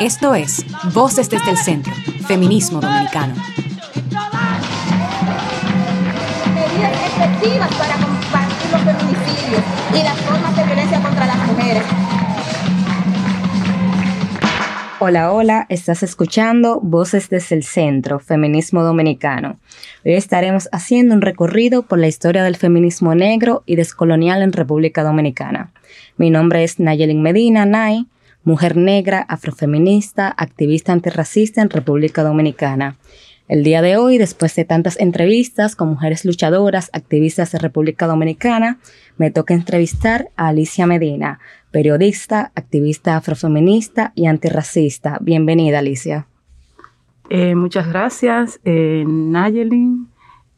Esto es Voces desde el Centro, Feminismo Dominicano. Medidas efectivas para combatir los feminicidios y las formas de violencia contra las mujeres. Hola, hola, estás escuchando Voces desde el Centro, Feminismo Dominicano. Hoy estaremos haciendo un recorrido por la historia del feminismo negro y descolonial en República Dominicana. Mi nombre es Nayelin Medina, Nay, mujer negra, afrofeminista, activista antirracista en República Dominicana. El día de hoy, después de tantas entrevistas con mujeres luchadoras, activistas de República Dominicana, me toca entrevistar a Alicia Medina, periodista, activista afrofeminista y antirracista. Bienvenida, Alicia. Eh, muchas gracias, eh, Nayelin,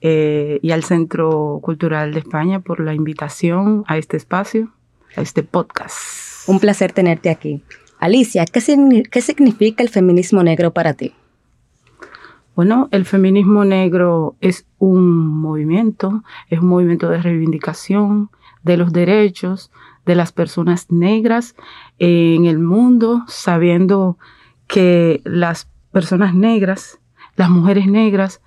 eh, y al Centro Cultural de España por la invitación a este espacio, a este podcast. Un placer tenerte aquí. Alicia, ¿qué, ¿qué significa el feminismo negro para ti? Bueno, el feminismo negro es un movimiento, es un movimiento de reivindicación de los derechos de las personas negras en el mundo, sabiendo que las personas negras, las mujeres negras,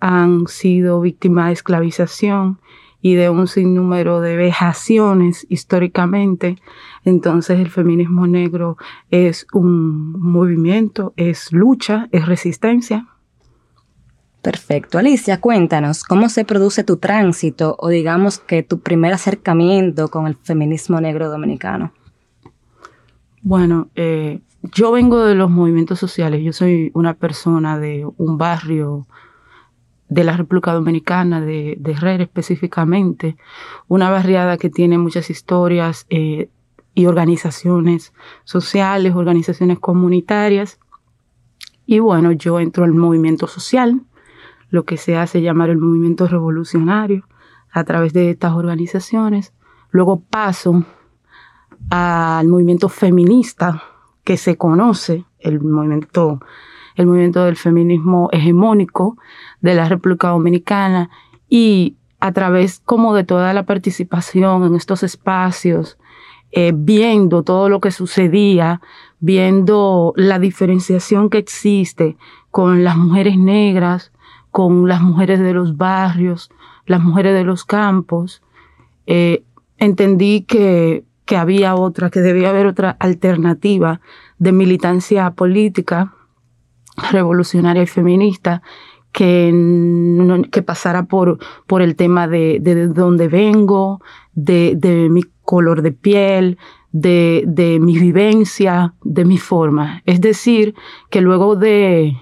han sido víctimas de esclavización y de un sinnúmero de vejaciones históricamente. Entonces el feminismo negro es un movimiento, es lucha, es resistencia. Perfecto. Alicia, cuéntanos, ¿cómo se produce tu tránsito o digamos que tu primer acercamiento con el feminismo negro dominicano? Bueno, eh, yo vengo de los movimientos sociales. Yo soy una persona de un barrio de la República Dominicana, de, de Herrera específicamente, una barriada que tiene muchas historias eh, y organizaciones sociales, organizaciones comunitarias. Y bueno, yo entro al movimiento social, lo que se hace llamar el movimiento revolucionario, a través de estas organizaciones. Luego paso al movimiento feminista que se conoce, el movimiento, el movimiento del feminismo hegemónico de la República Dominicana y a través como de toda la participación en estos espacios, eh, viendo todo lo que sucedía, viendo la diferenciación que existe con las mujeres negras, con las mujeres de los barrios, las mujeres de los campos, eh, entendí que, que había otra, que debía haber otra alternativa de militancia política, revolucionaria y feminista que, que pasara por, por el tema de, de dónde vengo, de, de mi color de piel, de, de mi vivencia, de mi forma. Es decir, que luego de,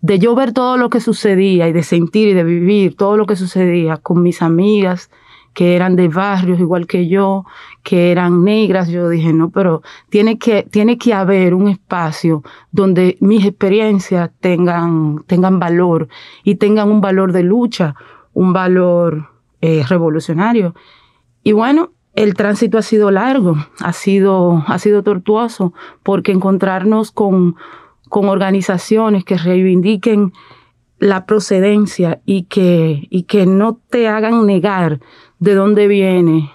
de yo ver todo lo que sucedía y de sentir y de vivir todo lo que sucedía con mis amigas que eran de barrios igual que yo, que eran negras, yo dije, no, pero tiene que, tiene que haber un espacio donde mis experiencias tengan, tengan valor y tengan un valor de lucha, un valor eh, revolucionario. Y bueno, el tránsito ha sido largo, ha sido, ha sido tortuoso, porque encontrarnos con con organizaciones que reivindiquen la procedencia y que, y que no te hagan negar de dónde viene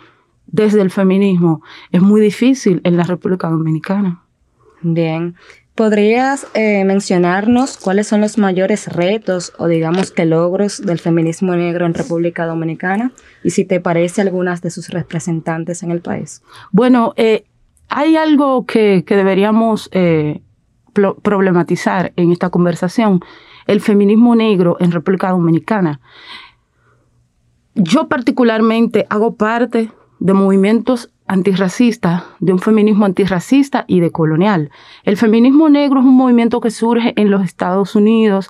desde el feminismo es muy difícil en la República Dominicana. Bien. ¿Podrías eh, mencionarnos cuáles son los mayores retos o digamos que logros del feminismo negro en República Dominicana y si te parece algunas de sus representantes en el país? Bueno, eh, hay algo que, que deberíamos eh, problematizar en esta conversación el feminismo negro en República Dominicana. Yo particularmente hago parte de movimientos antirracistas, de un feminismo antirracista y de colonial. El feminismo negro es un movimiento que surge en los Estados Unidos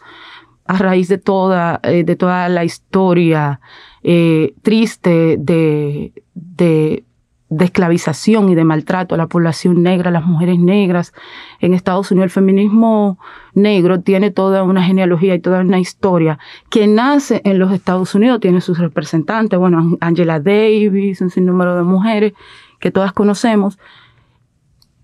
a raíz de toda, eh, de toda la historia eh, triste de, de de esclavización y de maltrato a la población negra, a las mujeres negras en Estados Unidos. El feminismo negro tiene toda una genealogía y toda una historia que nace en los Estados Unidos, tiene sus representantes, bueno, Angela Davis, un sinnúmero de mujeres que todas conocemos,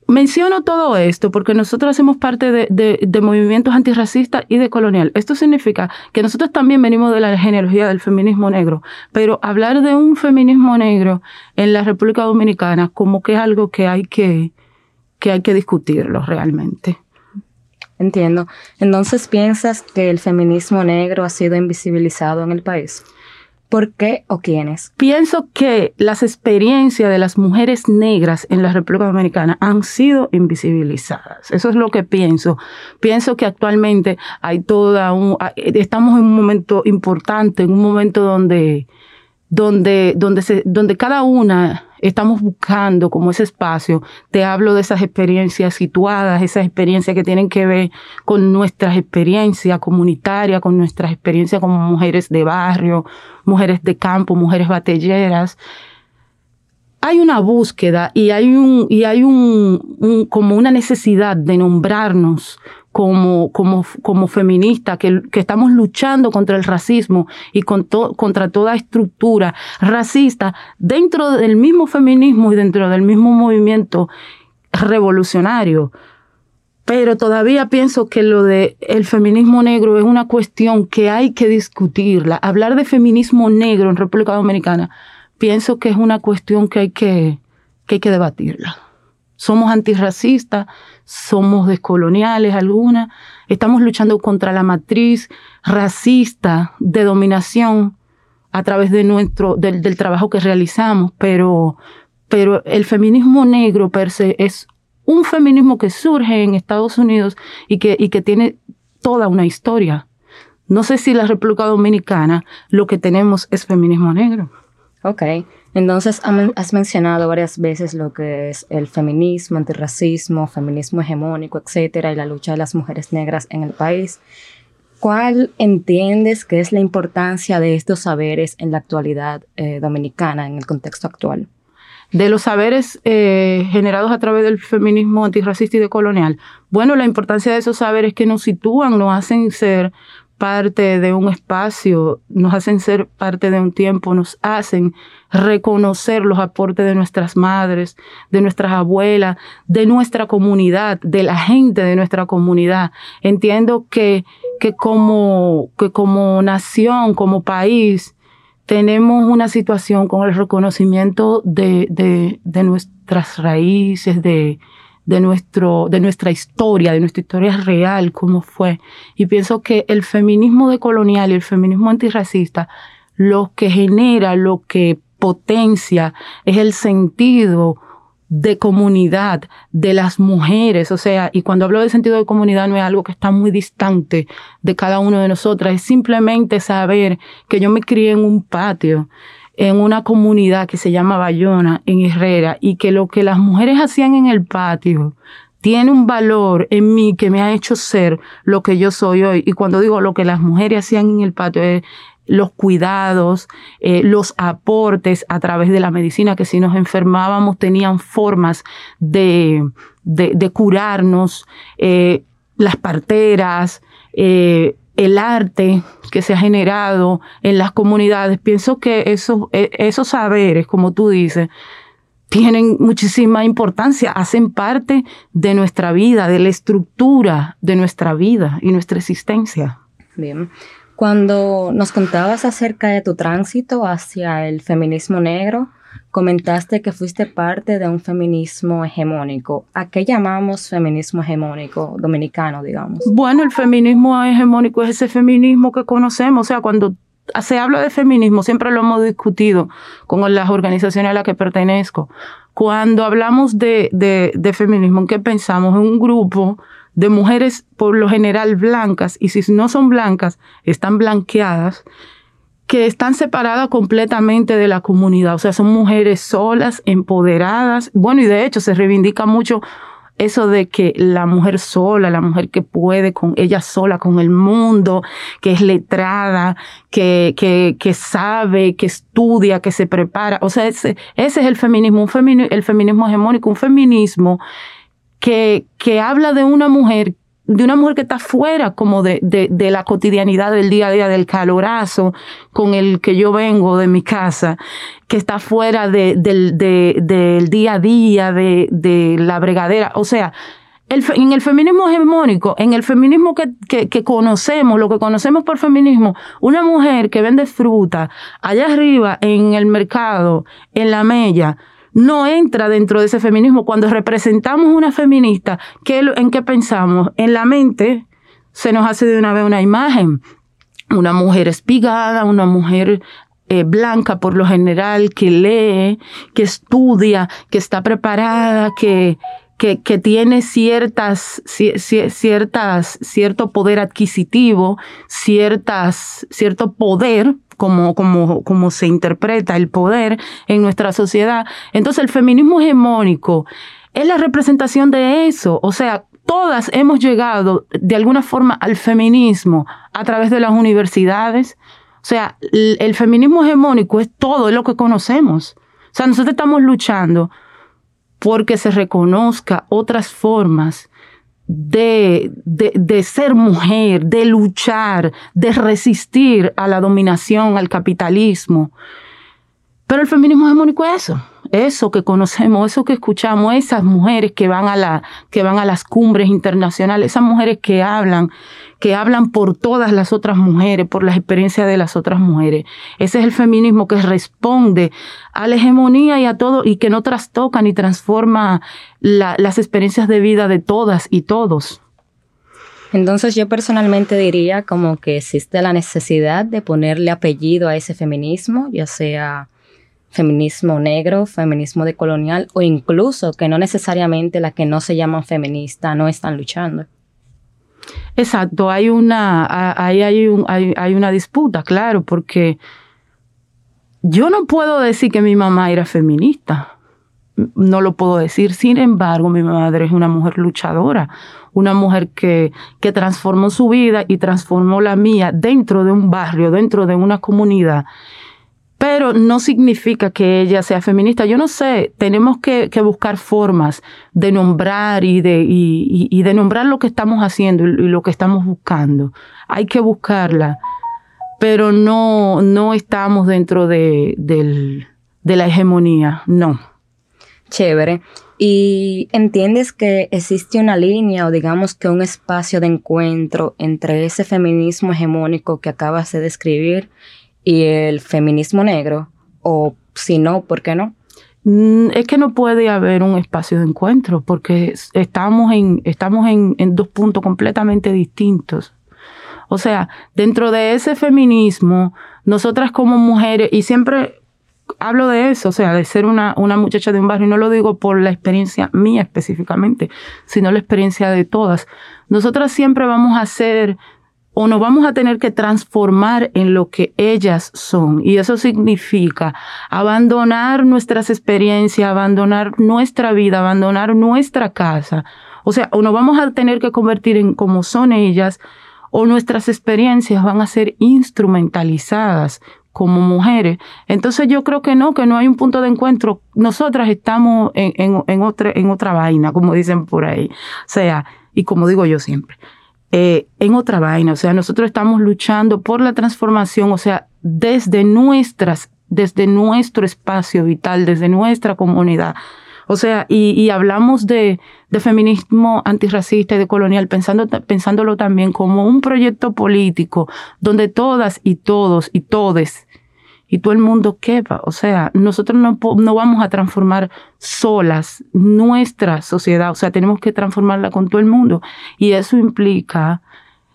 Menciono todo esto porque nosotros hacemos parte de, movimientos antirracistas y de colonial. Esto significa que nosotros también venimos de la genealogía del feminismo negro, pero hablar de un feminismo negro en la República Dominicana como que es algo que hay que, que hay que discutirlo realmente. Entiendo. Entonces, ¿piensas que el feminismo negro ha sido invisibilizado en el país? ¿Por qué o quiénes? Pienso que las experiencias de las mujeres negras en la República Dominicana han sido invisibilizadas. Eso es lo que pienso. Pienso que actualmente hay toda un, estamos en un momento importante, en un momento donde, donde, donde, se, donde cada una estamos buscando como ese espacio. Te hablo de esas experiencias situadas, esas experiencias que tienen que ver con nuestras experiencias comunitarias, con nuestras experiencias como mujeres de barrio, mujeres de campo, mujeres batelleras. Hay una búsqueda y hay un, y hay un como una necesidad de nombrarnos como, como, como feministas, que, que, estamos luchando contra el racismo y con contra toda estructura racista dentro del mismo feminismo y dentro del mismo movimiento revolucionario. Pero todavía pienso que lo de el feminismo negro es una cuestión que hay que discutirla. Hablar de feminismo negro en República Dominicana, pienso que es una cuestión que hay que, que, hay que debatirla. Somos antirracistas, somos descoloniales algunas, estamos luchando contra la matriz racista de dominación a través de nuestro, del, trabajo que realizamos, pero, pero el feminismo negro per se es un feminismo que surge en Estados Unidos y que, y que tiene toda una historia. No sé si la República Dominicana lo que tenemos es feminismo negro. Ok. Entonces, has mencionado varias veces lo que es el feminismo, antirracismo, feminismo hegemónico, etcétera, y la lucha de las mujeres negras en el país. ¿Cuál entiendes que es la importancia de estos saberes en la actualidad eh, dominicana, en el contexto actual? De los saberes eh, generados a través del feminismo antirracista y decolonial. Bueno, la importancia de esos saberes que nos sitúan, nos hacen ser parte de un espacio, nos hacen ser parte de un tiempo, nos hacen reconocer los aportes de nuestras madres, de nuestras abuelas, de nuestra comunidad, de la gente de nuestra comunidad. Entiendo que, que, como, que como nación, como país, tenemos una situación con el reconocimiento de, de, de nuestras raíces, de, de, nuestro, de nuestra historia, de nuestra historia real, cómo fue. Y pienso que el feminismo decolonial y el feminismo antirracista lo que genera, lo que potencia es el sentido de comunidad de las mujeres, o sea, y cuando hablo de sentido de comunidad no es algo que está muy distante de cada uno de nosotras, es simplemente saber que yo me crié en un patio, en una comunidad que se llama Bayona, en Herrera, y que lo que las mujeres hacían en el patio tiene un valor en mí que me ha hecho ser lo que yo soy hoy. Y cuando digo lo que las mujeres hacían en el patio es los cuidados, eh, los aportes a través de la medicina, que si nos enfermábamos tenían formas de, de, curarnos, eh, las parteras, eh, el arte que se ha generado en las comunidades. Pienso que esos, e, esos saberes, como tú dices, tienen muchísima importancia, hacen parte de nuestra vida, de la estructura de nuestra vida y nuestra existencia. Bien. Cuando nos contabas acerca de tu tránsito hacia el feminismo negro, comentaste que fuiste parte de un feminismo hegemónico. ¿A qué llamamos feminismo hegemónico dominicano, digamos? Bueno, el feminismo hegemónico es ese feminismo que conocemos. O sea, cuando se habla de feminismo, siempre lo hemos discutido con las organizaciones a las que pertenezco. Cuando hablamos de, de, de feminismo, ¿en qué pensamos? En un grupo de mujeres por lo general blancas, y si no son blancas, están blanqueadas, que están separadas completamente de la comunidad. O sea, son mujeres solas, empoderadas. Bueno, y de hecho se reivindica mucho eso de que la mujer sola, la mujer que puede con ella sola, con el mundo, que es letrada, que, que, que sabe, que estudia, que se prepara. O sea, ese, ese es el feminismo, un el feminismo hegemónico, un feminismo que, que habla de una mujer de una mujer que está fuera como de, de, de, la cotidianidad del día a día, del calorazo con el que yo vengo de mi casa, que está fuera de, del, día a día, de, de la bregadera. O sea, el, en el feminismo hegemónico, en el feminismo que, que, que, conocemos, lo que conocemos por feminismo, una mujer que vende fruta allá arriba en el mercado, en la mella, no entra dentro de ese feminismo. Cuando representamos una feminista, ¿qué, ¿en qué pensamos? En la mente se nos hace de una vez una imagen. Una mujer espigada, una mujer eh, blanca por lo general, que lee, que estudia, que está preparada, que, que, que tiene ciertas, ciertas, cierto poder adquisitivo, ciertas, cierto poder como, como, como se interpreta el poder en nuestra sociedad. Entonces el feminismo hegemónico es la representación de eso. O sea, todas hemos llegado de alguna forma al feminismo a través de las universidades. O sea, el, feminismo hegemónico es todo lo que conocemos. O sea, nosotros estamos luchando porque se reconozca otras formas de, de, ser mujer, de luchar, de resistir a la dominación, al capitalismo. Pero el feminismo hegemónico es eso, eso que conocemos, eso que escuchamos, esas mujeres que van a, que van a las cumbres internacionales, esas mujeres que hablan, que hablan por todas las otras mujeres, por las experiencias de las otras mujeres. Ese es el feminismo que responde a la hegemonía y a todo y que no trastoca ni transforma las experiencias de vida de todas y todos. Entonces yo personalmente diría como que existe la necesidad de ponerle apellido a ese feminismo, ya sea feminismo negro, feminismo decolonial o incluso que no necesariamente las que no se llaman feministas no están luchando. Exacto, hay una, hay, hay, un, hay, hay una disputa, claro, porque yo no puedo decir que mi mamá era feminista, no lo puedo decir. Sin embargo, mi madre es una mujer luchadora, una mujer que, que transformó su vida y transformó la mía dentro de un barrio, dentro de una comunidad pero no significa que ella sea feminista. Yo no sé, tenemos que, buscar formas de nombrar y de, y, de nombrar lo que estamos haciendo y, lo que estamos buscando. Hay que buscarla, pero no, no estamos dentro de, de la hegemonía, no. Chévere. ¿Y entiendes que existe una línea o digamos que un espacio de encuentro entre ese feminismo hegemónico que acabas de describir y el feminismo negro? O si no, ¿por qué no? Mm, es que no puede haber un espacio de encuentro porque estamos en, estamos en, dos puntos completamente distintos. O sea, dentro de ese feminismo, nosotras como mujeres, y siempre hablo de eso, o sea, de ser una, una muchacha de un barrio, y no lo digo por la experiencia mía específicamente, sino la experiencia de todas. Nosotras siempre vamos a ser o nos vamos a tener que transformar en lo que ellas son. Y eso significa abandonar nuestras experiencias, abandonar nuestra vida, abandonar nuestra casa. O sea, o nos vamos a tener que convertir en como son ellas, o nuestras experiencias van a ser instrumentalizadas como mujeres. Entonces yo creo que no, que no hay un punto de encuentro. Nosotras estamos en, otra, en otra vaina, como dicen por ahí. O sea, y como digo yo siempre, eh, en otra vaina. O sea, nosotros estamos luchando por la transformación, o sea, desde nuestras, desde nuestro espacio vital, desde nuestra comunidad. O sea, y, hablamos de, feminismo antirracista y de colonial, pensando, pensándolo también como un proyecto político donde todas y todos y todes y todo el mundo quepa. O sea, nosotros no, no vamos a transformar solas nuestra sociedad, o sea, tenemos que transformarla con todo el mundo. Y eso implica,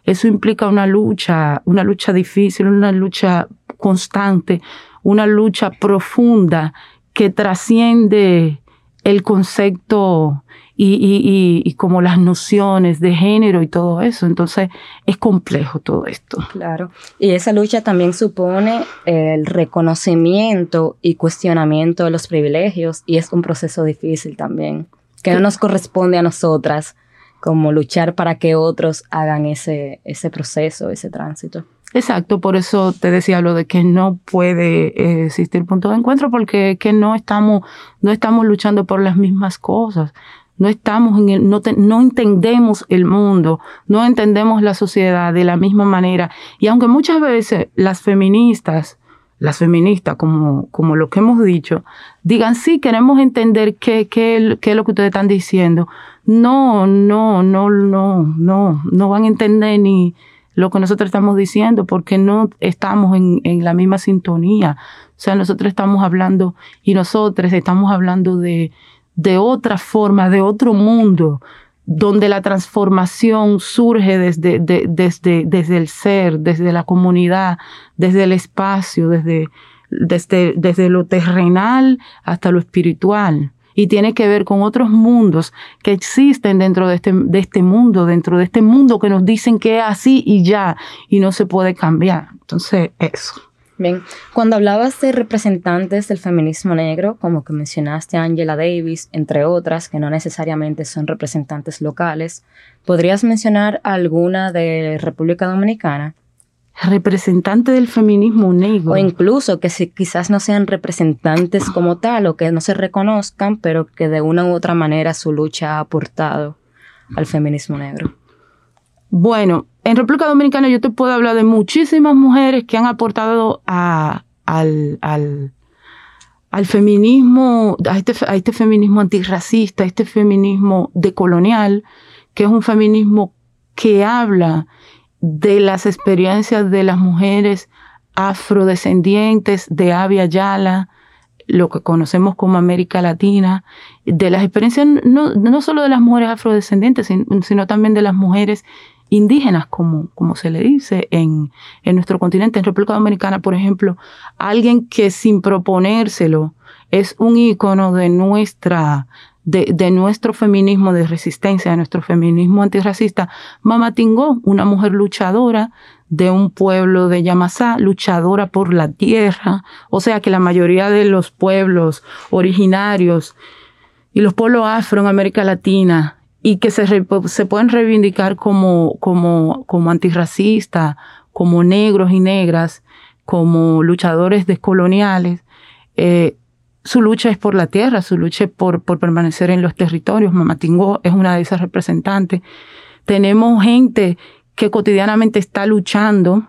eso implica una lucha, una lucha difícil, una lucha constante, una lucha profunda que trasciende el concepto y, y, y, como las nociones de género y todo eso. Entonces es complejo todo esto. Claro. Y esa lucha también supone el reconocimiento y cuestionamiento de los privilegios y es un proceso difícil también, que no nos corresponde a nosotras como luchar para que otros hagan ese, ese proceso, ese tránsito. Exacto, por eso te decía lo de que no puede eh, existir punto de encuentro porque que no estamos no estamos luchando por las mismas cosas no estamos en el, no, no entendemos el mundo, no entendemos la sociedad de la misma manera. Y aunque muchas veces las feministas, las feministas, como, como lo que hemos dicho, digan, sí, queremos entender qué, qué, qué es lo que ustedes están diciendo. No, no, no, no, no, no van a entender ni, lo que nosotros estamos diciendo porque no estamos en, en la misma sintonía. O sea, nosotros estamos hablando y nosotros estamos hablando de, de otra forma, de otro mundo, donde la transformación surge desde, desde, desde el ser, desde la comunidad, desde el espacio, desde, desde, desde lo terrenal hasta lo espiritual. Y tiene que ver con otros mundos que existen dentro de este, de este mundo, dentro de este mundo que nos dicen que es así y ya, y no se puede cambiar. Entonces, eso. Bien, cuando hablabas de representantes del feminismo negro, como que mencionaste a Angela Davis, entre otras, que no necesariamente son representantes locales, ¿podrías mencionar alguna de República Dominicana? Representante del feminismo negro. O incluso que si quizás no sean representantes como tal o que no se reconozcan, pero que de una u otra manera su lucha ha aportado al feminismo negro. Bueno, en República Dominicana yo te puedo hablar de muchísimas mujeres que han aportado al, al, al, feminismo, a este, a este feminismo antirracista, a este feminismo decolonial, que es un feminismo que habla de las experiencias de las mujeres afrodescendientes de Avia Yala, lo que conocemos como América Latina, de las experiencias no, no solo de las mujeres afrodescendientes, sino también de las mujeres indígenas, como, como se le dice en, en nuestro continente, en República Dominicana, por ejemplo, alguien que sin proponérselo es un ícono de nuestra, de, de, nuestro feminismo de resistencia, de nuestro feminismo antirracista, Mama Tingó, una mujer luchadora de un pueblo de Yamasá, luchadora por la tierra, o sea que la mayoría de los pueblos originarios y los pueblos afro en América Latina y que se, se pueden reivindicar como, como, como antirracistas, como negros y negras, como luchadores descoloniales. Eh, su lucha es por la tierra, su lucha es por, por permanecer en los territorios. Mamatingó es una de esas representantes. Tenemos gente que cotidianamente está luchando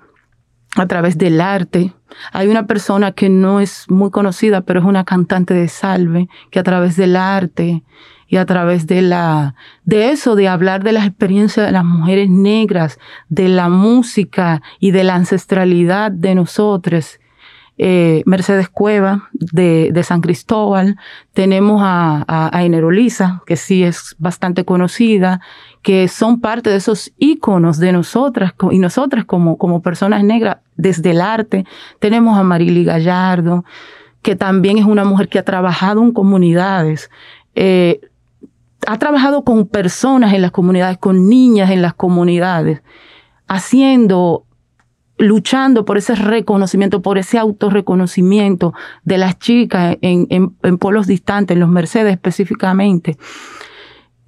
a través del arte. Hay una persona que no es muy conocida, pero es una cantante de salve, que a través del arte y a través de la, de eso, de hablar de las experiencias de las mujeres negras, de la música y de la ancestralidad de nosotros. Eh, Mercedes Cueva de, de, San Cristóbal, tenemos a, a, a Enerolisa, que sí es bastante conocida, que son parte de esos íconos de nosotras y nosotras como, como personas negras desde el arte. Tenemos a Marily Gallardo, que también es una mujer que ha trabajado en comunidades. Eh, ha trabajado con personas en las comunidades, con niñas en las comunidades, haciendo, luchando por ese reconocimiento, por ese autorreconocimiento de las chicas en, en, en pueblos distantes, en los Mercedes específicamente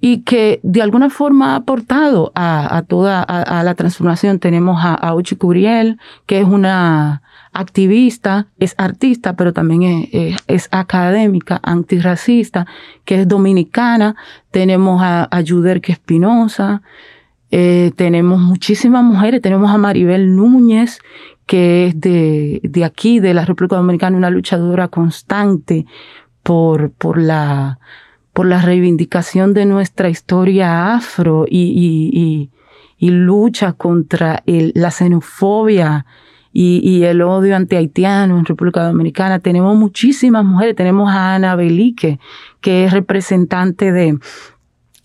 y que de alguna forma ha aportado a, a toda a, a, la transformación. Tenemos a, a Ochi Curiel, que es una activista, es artista, pero también es, es, es, académica, antirracista, que es dominicana. Tenemos a, a Yuderque Espinosa. Eh, tenemos muchísimas mujeres. Tenemos a Maribel Núñez, que es de, de aquí, de la República Dominicana, una luchadora constante por, por la, por la reivindicación de nuestra historia afro y, y, y, lucha contra la xenofobia y, el odio anti-haitiano en República Dominicana. Tenemos muchísimas mujeres. Tenemos a Ana Belique, que es representante de,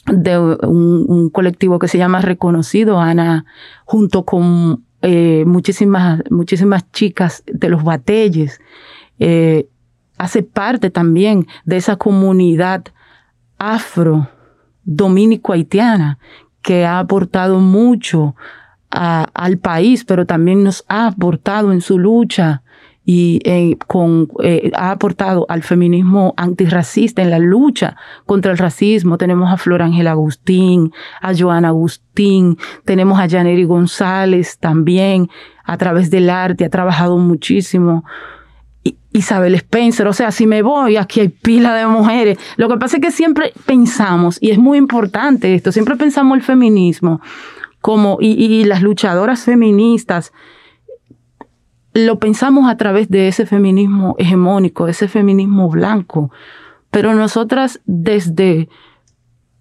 de un, un, colectivo que se llama Reconocido, Ana, junto con eh, muchísimas, muchísimas chicas de los batelles. Eh, hace parte también de esa comunidad afro dominico haitiana que ha aportado mucho al país, pero también nos ha aportado en su lucha y eh, con, eh, ha aportado al feminismo antirracista en la lucha contra el racismo. Tenemos a Flor Ángel Agustín, a Joana Agustín, tenemos a Janeri González también, a través del arte, ha trabajado muchísimo. Isabel Spencer, o sea, si me voy, aquí hay pila de mujeres. Lo que pasa es que siempre pensamos, y es muy importante esto, siempre pensamos el feminismo como, y, las luchadoras feministas, lo pensamos a través de ese feminismo hegemónico, ese feminismo blanco, pero nosotras desde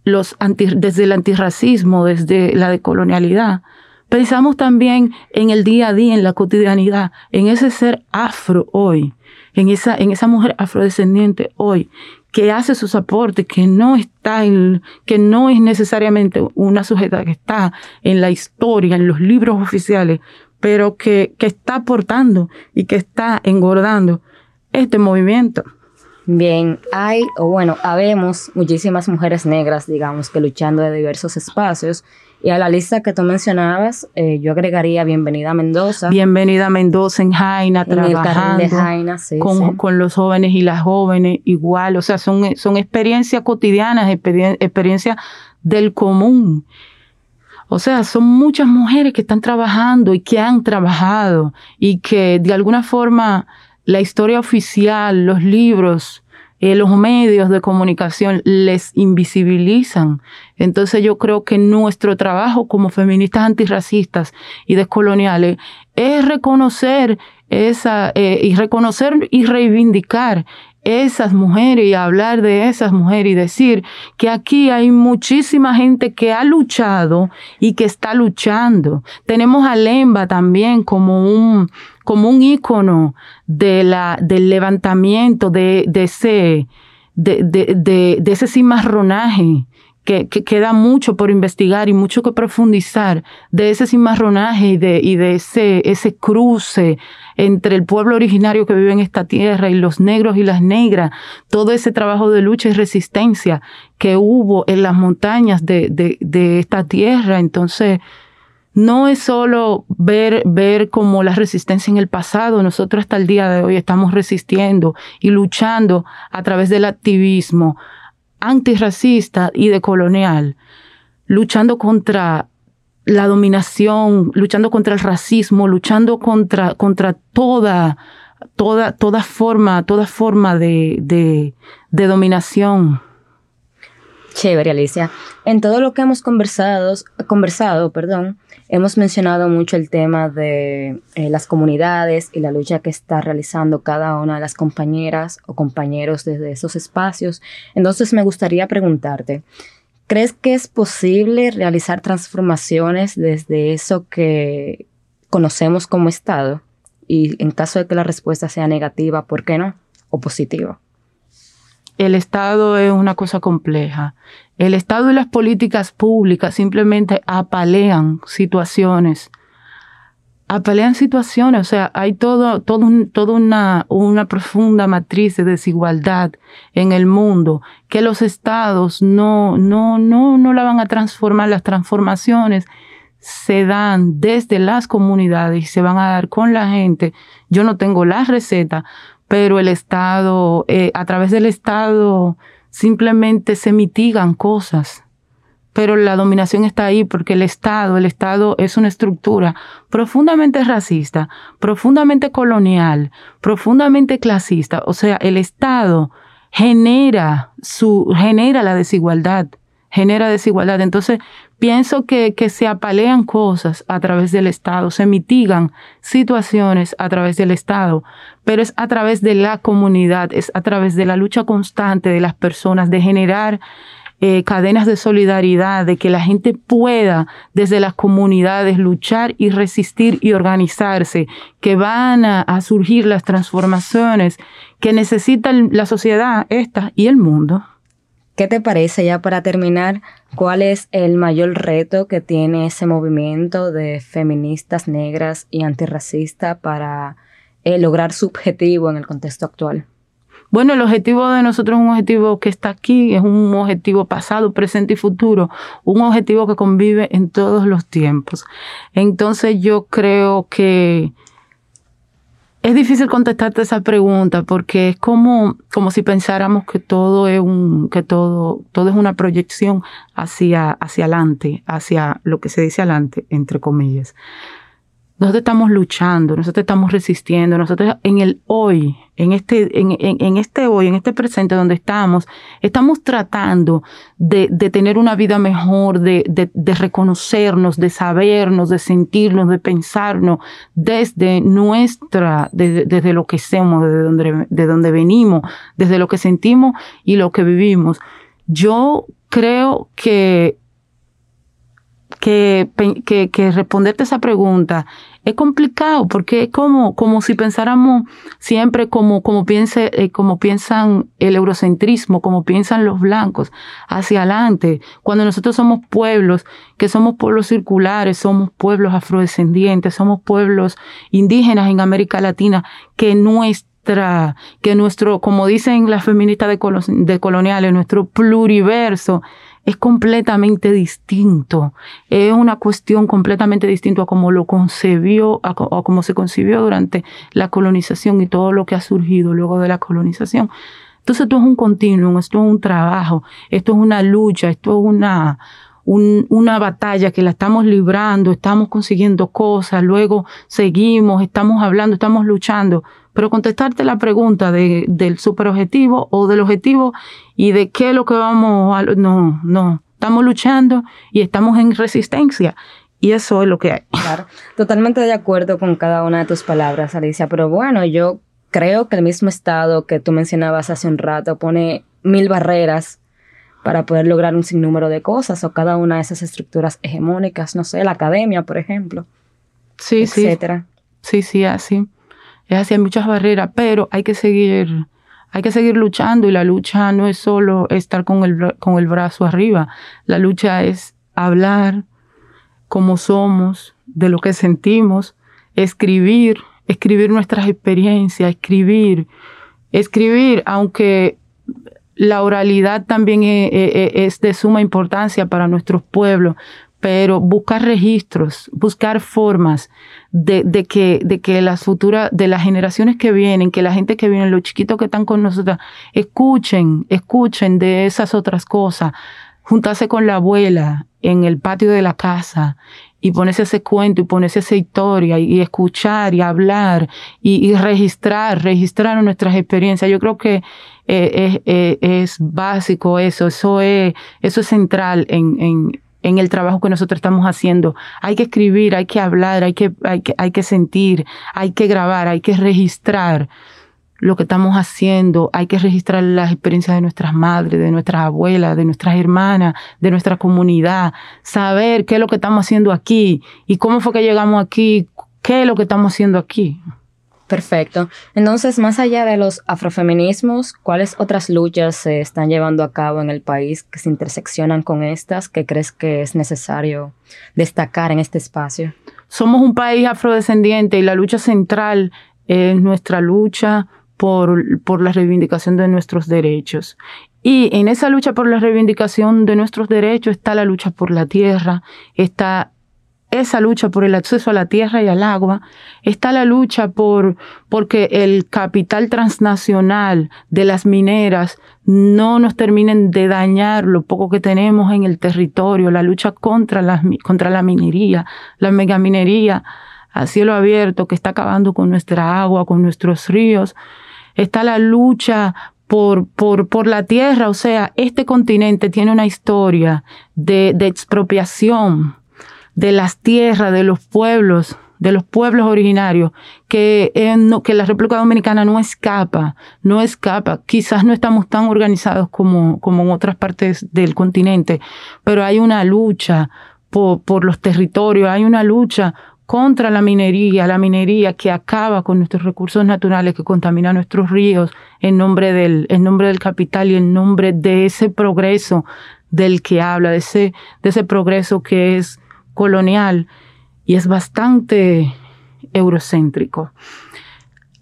los desde el antirracismo, desde la decolonialidad, Pensamos también en el día a día, en la cotidianidad, en ese ser afro hoy, en esa, en esa mujer afrodescendiente hoy, que hace sus aportes, que no está en, que no es necesariamente una sujeta que está en la historia, en los libros oficiales, pero que, que está aportando y que está engordando este movimiento. Bien, hay, o bueno, habemos muchísimas mujeres negras, digamos, que luchando de diversos espacios. Y a la lista que tú mencionabas, eh, yo agregaría Bienvenida a Mendoza. Bienvenida a Mendoza en Jaina, trabajando de Jaina, sí, con, sí. con, los jóvenes y las jóvenes igual. O sea, son, son experiencias cotidianas, experiencias del común. O sea, son muchas mujeres que están trabajando y que han trabajado y que de alguna forma la historia oficial, los libros, eh, los medios de comunicación les invisibilizan. Entonces yo creo que nuestro trabajo como feministas antirracistas y descoloniales es reconocer esa, eh, y reconocer y reivindicar esas mujeres y hablar de esas mujeres y decir que aquí hay muchísima gente que ha luchado y que está luchando. Tenemos a Lemba también como un, como un ícono de la, del levantamiento de, de ese, de, de, de, ese cimarronaje que, que, queda mucho por investigar y mucho que profundizar de ese cimarronaje y de, y de ese, ese cruce entre el pueblo originario que vive en esta tierra y los negros y las negras, todo ese trabajo de lucha y resistencia que hubo en las montañas de, de, de esta tierra. Entonces, no es solo ver, ver como la resistencia en el pasado, nosotros hasta el día de hoy estamos resistiendo y luchando a través del activismo antirracista y decolonial, luchando contra la dominación, luchando contra el racismo, luchando contra, contra toda, toda, toda forma, toda forma de, de, de dominación. Chévere, Alicia. En todo lo que hemos conversado, conversado, perdón, hemos mencionado mucho el tema de eh, las comunidades y la lucha que está realizando cada una de las compañeras o compañeros desde esos espacios. Entonces me gustaría preguntarte, ¿crees que es posible realizar transformaciones desde eso que conocemos como Estado? Y en caso de que la respuesta sea negativa, ¿por qué no? O positiva el Estado es una cosa compleja. El Estado y las políticas públicas simplemente apalean situaciones. Apalean situaciones, o sea, hay todo, todo un, toda una, una profunda matriz de desigualdad en el mundo que los estados no, no, no, no la van a transformar. Las transformaciones se dan desde las comunidades y se van a dar con la gente. Yo no tengo la receta, pero el Estado, eh, a través del Estado, simplemente se mitigan cosas. Pero la dominación está ahí porque el Estado, el Estado es una estructura profundamente racista, profundamente colonial, profundamente clasista. O sea, el Estado genera su, genera la desigualdad, genera desigualdad. Entonces, Pienso que, que se apalean cosas a través del Estado, se mitigan situaciones a través del Estado, pero es a través de la comunidad, es a través de la lucha constante de las personas, de generar eh, cadenas de solidaridad, de que la gente pueda desde las comunidades luchar y resistir y organizarse, que van a, a surgir las transformaciones que necesita la sociedad esta y el mundo. ¿Qué te parece ya para terminar? ¿Cuál es el mayor reto que tiene ese movimiento de feministas negras y antirracistas para eh, lograr su objetivo en el contexto actual? Bueno, el objetivo de nosotros es un objetivo que está aquí, es un objetivo pasado, presente y futuro, un objetivo que convive en todos los tiempos. Entonces yo creo que es difícil contestarte esa pregunta porque es como, como si pensáramos que todo es un, que todo, todo es una proyección hacia, hacia adelante, hacia lo que se dice adelante, entre comillas. Nosotros estamos luchando, nosotros estamos resistiendo, nosotros en el hoy, en este, en, en, este hoy, en este presente donde estamos, estamos tratando de, de tener una vida mejor, de, de, de, reconocernos, de sabernos, de sentirnos, de pensarnos desde nuestra, desde, desde lo que somos, desde donde, de donde venimos, desde lo que sentimos y lo que vivimos. Yo creo que, que, que responderte esa pregunta es complicado porque es como, como si pensáramos siempre como, como, piense, eh, como piensan el eurocentrismo, como piensan los blancos, hacia adelante. Cuando nosotros somos pueblos, que somos pueblos circulares, somos pueblos afrodescendientes, somos pueblos indígenas en América Latina, que nuestra, que nuestro, como dicen las feministas de, coloniales, nuestro pluriverso es completamente distinto. Es una cuestión completamente distinta a cómo lo concebió, a, cómo se concibió durante la colonización y todo lo que ha surgido luego de la colonización. Entonces esto es un continuum, esto es un trabajo, esto es una lucha, esto es una, una batalla que la estamos librando, estamos consiguiendo cosas, luego seguimos, estamos hablando, estamos luchando, pero contestarte la pregunta de, del superobjetivo o del objetivo y de qué es lo que vamos a... No, no, estamos luchando y estamos en resistencia. Y eso es lo que hay. Claro, totalmente de acuerdo con cada una de tus palabras, Alicia. Pero bueno, yo creo que el mismo Estado que tú mencionabas hace un rato pone mil barreras para poder lograr un sinnúmero de cosas o cada una de esas estructuras hegemónicas, no sé, la academia, por ejemplo. Sí, etcétera. sí. Sí, sí, así es así, hay muchas barreras, pero hay que seguir, hay que seguir luchando y la lucha no es solo estar con el, con el brazo arriba, la lucha es hablar como somos, de lo que sentimos, escribir, escribir nuestras experiencias, escribir, escribir, aunque la oralidad también es, es, de suma importancia para nuestros pueblos, pero buscar registros, buscar formas de, de, que, de que las futuras, de las generaciones que vienen, que la gente que viene, los chiquitos que están con nosotros, escuchen, escuchen de esas otras cosas, juntarse con la abuela en el patio de la casa y ponerse ese cuento y ponerse esa historia y, escuchar y hablar y, registrar, registrar nuestras experiencias. Yo creo que eh, es, es, básico eso, eso es, eso es central en, en en el trabajo que nosotros estamos haciendo. Hay que escribir, hay que hablar, hay que, hay que, hay que sentir, hay que grabar, hay que registrar lo que estamos haciendo, hay que registrar las experiencias de nuestras madres, de nuestras abuelas, de nuestras hermanas, de nuestra comunidad, saber qué es lo que estamos haciendo aquí y cómo fue que llegamos aquí, qué es lo que estamos haciendo aquí. Perfecto. Entonces, más allá de los afrofeminismos, ¿cuáles otras luchas se están llevando a cabo en el país que se interseccionan con estas que crees que es necesario destacar en este espacio? Somos un país afrodescendiente y la lucha central es nuestra lucha por, por la reivindicación de nuestros derechos. Y en esa lucha por la reivindicación de nuestros derechos está la lucha por la tierra, está esa lucha por el acceso a la tierra y al agua, está la lucha por porque el capital transnacional de las mineras no nos terminen de dañar lo poco que tenemos en el territorio, la lucha contra la, contra la minería, la megaminería a cielo abierto que está acabando con nuestra agua, con nuestros ríos, está la lucha por, por, por la tierra, o sea, este continente tiene una historia de, de expropiación de las tierras, de los pueblos, de los pueblos originarios, que, que la República Dominicana no escapa, no escapa. Quizás no estamos tan organizados como, como en otras partes del continente, pero hay una lucha por, por los territorios, hay una lucha contra la minería, la minería que acaba con nuestros recursos naturales, que contamina nuestros ríos en nombre del, en nombre del capital y en nombre de ese progreso del que habla, de ese, de ese progreso que es colonial y es bastante eurocéntrico.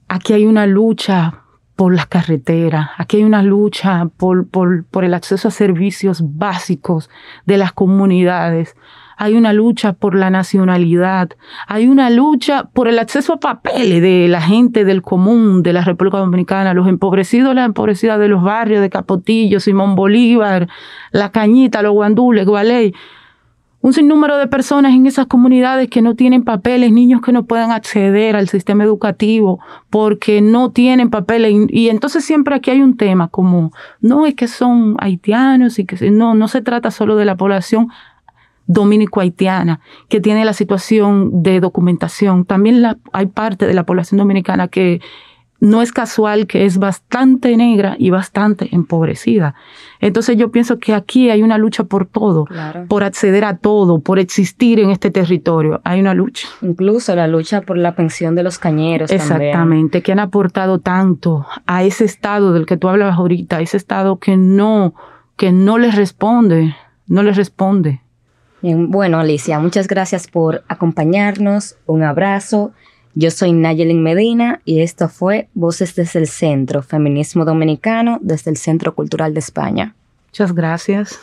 Aquí hay una lucha por las carreteras, aquí hay una lucha por, por, el acceso a servicios básicos de las comunidades, hay una lucha por la nacionalidad, hay una lucha por el acceso a papeles de la gente del común de la República Dominicana, los empobrecidos, las empobrecidas de los barrios de Capotillo, Simón Bolívar, La Cañita, Los Guandules, Gualey un sinnúmero de personas en esas comunidades que no tienen papeles, niños que no pueden acceder al sistema educativo porque no tienen papeles. Y, entonces siempre aquí hay un tema como, no es que son haitianos y que no, no se trata solo de la población dominico-haitiana que tiene la situación de documentación. También hay parte de la población dominicana que no es casual que es bastante negra y bastante empobrecida. Entonces yo pienso que aquí hay una lucha por todo, por acceder a todo, por existir en este territorio. Hay una lucha. Incluso la lucha por la pensión de los cañeros. Exactamente, que han aportado tanto a ese estado del que tú hablabas ahorita, ese estado que no, que no les responde, no les responde. bueno, Alicia, muchas gracias por acompañarnos. Un abrazo yo soy Nayelin Medina y esto fue Voces desde el Centro, Feminismo Dominicano desde el Centro Cultural de España. Muchas gracias.